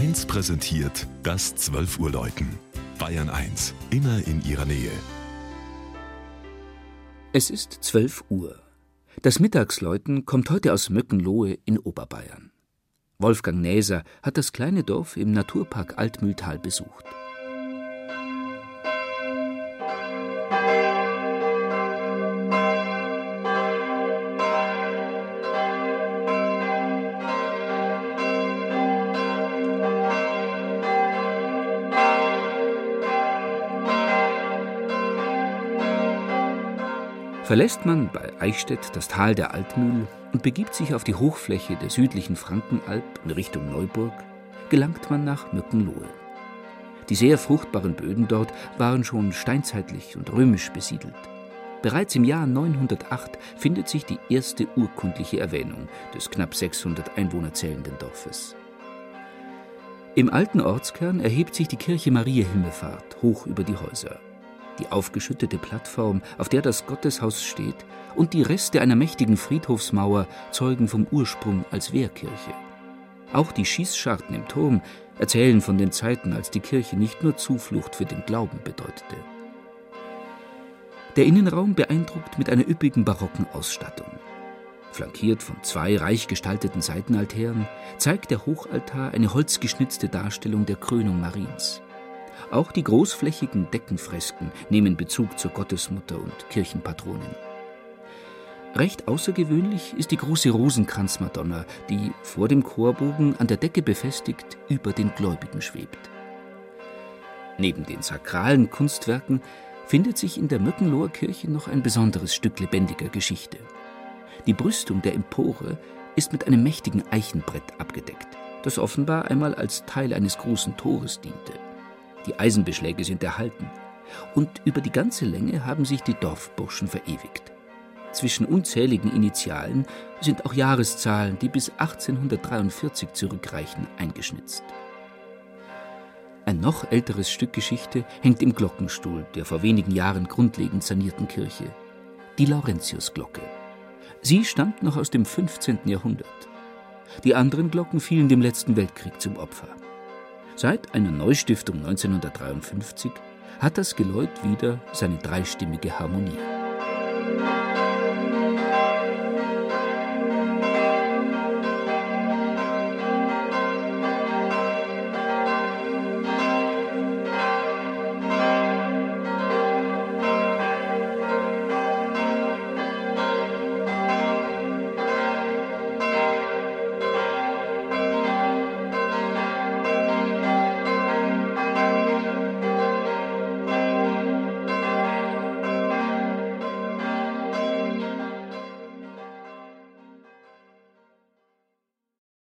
1 präsentiert das 12 Uhr Läuten. Bayern 1, immer in ihrer Nähe. Es ist 12 Uhr. Das Mittagsläuten kommt heute aus Möckenlohe in Oberbayern. Wolfgang Näser hat das kleine Dorf im Naturpark Altmühltal besucht. Verlässt man bei Eichstätt das Tal der Altmühl und begibt sich auf die Hochfläche der südlichen Frankenalb in Richtung Neuburg, gelangt man nach Mückenlohe. Die sehr fruchtbaren Böden dort waren schon steinzeitlich und römisch besiedelt. Bereits im Jahr 908 findet sich die erste urkundliche Erwähnung des knapp 600 Einwohner zählenden Dorfes. Im alten Ortskern erhebt sich die Kirche Maria Himmelfahrt hoch über die Häuser die aufgeschüttete Plattform, auf der das Gotteshaus steht, und die Reste einer mächtigen Friedhofsmauer zeugen vom Ursprung als Wehrkirche. Auch die Schießscharten im Turm erzählen von den Zeiten, als die Kirche nicht nur Zuflucht für den Glauben bedeutete. Der Innenraum beeindruckt mit einer üppigen barocken Ausstattung. Flankiert von zwei reich gestalteten Seitenaltären zeigt der Hochaltar eine holzgeschnitzte Darstellung der Krönung Mariens. Auch die großflächigen Deckenfresken nehmen Bezug zur Gottesmutter und Kirchenpatronin. Recht außergewöhnlich ist die große Rosenkranzmadonna, die vor dem Chorbogen an der Decke befestigt über den Gläubigen schwebt. Neben den sakralen Kunstwerken findet sich in der Mückenloher Kirche noch ein besonderes Stück lebendiger Geschichte. Die Brüstung der Empore ist mit einem mächtigen Eichenbrett abgedeckt, das offenbar einmal als Teil eines großen Tores diente. Die Eisenbeschläge sind erhalten. Und über die ganze Länge haben sich die Dorfburschen verewigt. Zwischen unzähligen Initialen sind auch Jahreszahlen, die bis 1843 zurückreichen, eingeschnitzt. Ein noch älteres Stück Geschichte hängt im Glockenstuhl der vor wenigen Jahren grundlegend sanierten Kirche, die Laurentiusglocke. Sie stammt noch aus dem 15. Jahrhundert. Die anderen Glocken fielen dem letzten Weltkrieg zum Opfer. Seit einer Neustiftung 1953 hat das Geläut wieder seine dreistimmige Harmonie.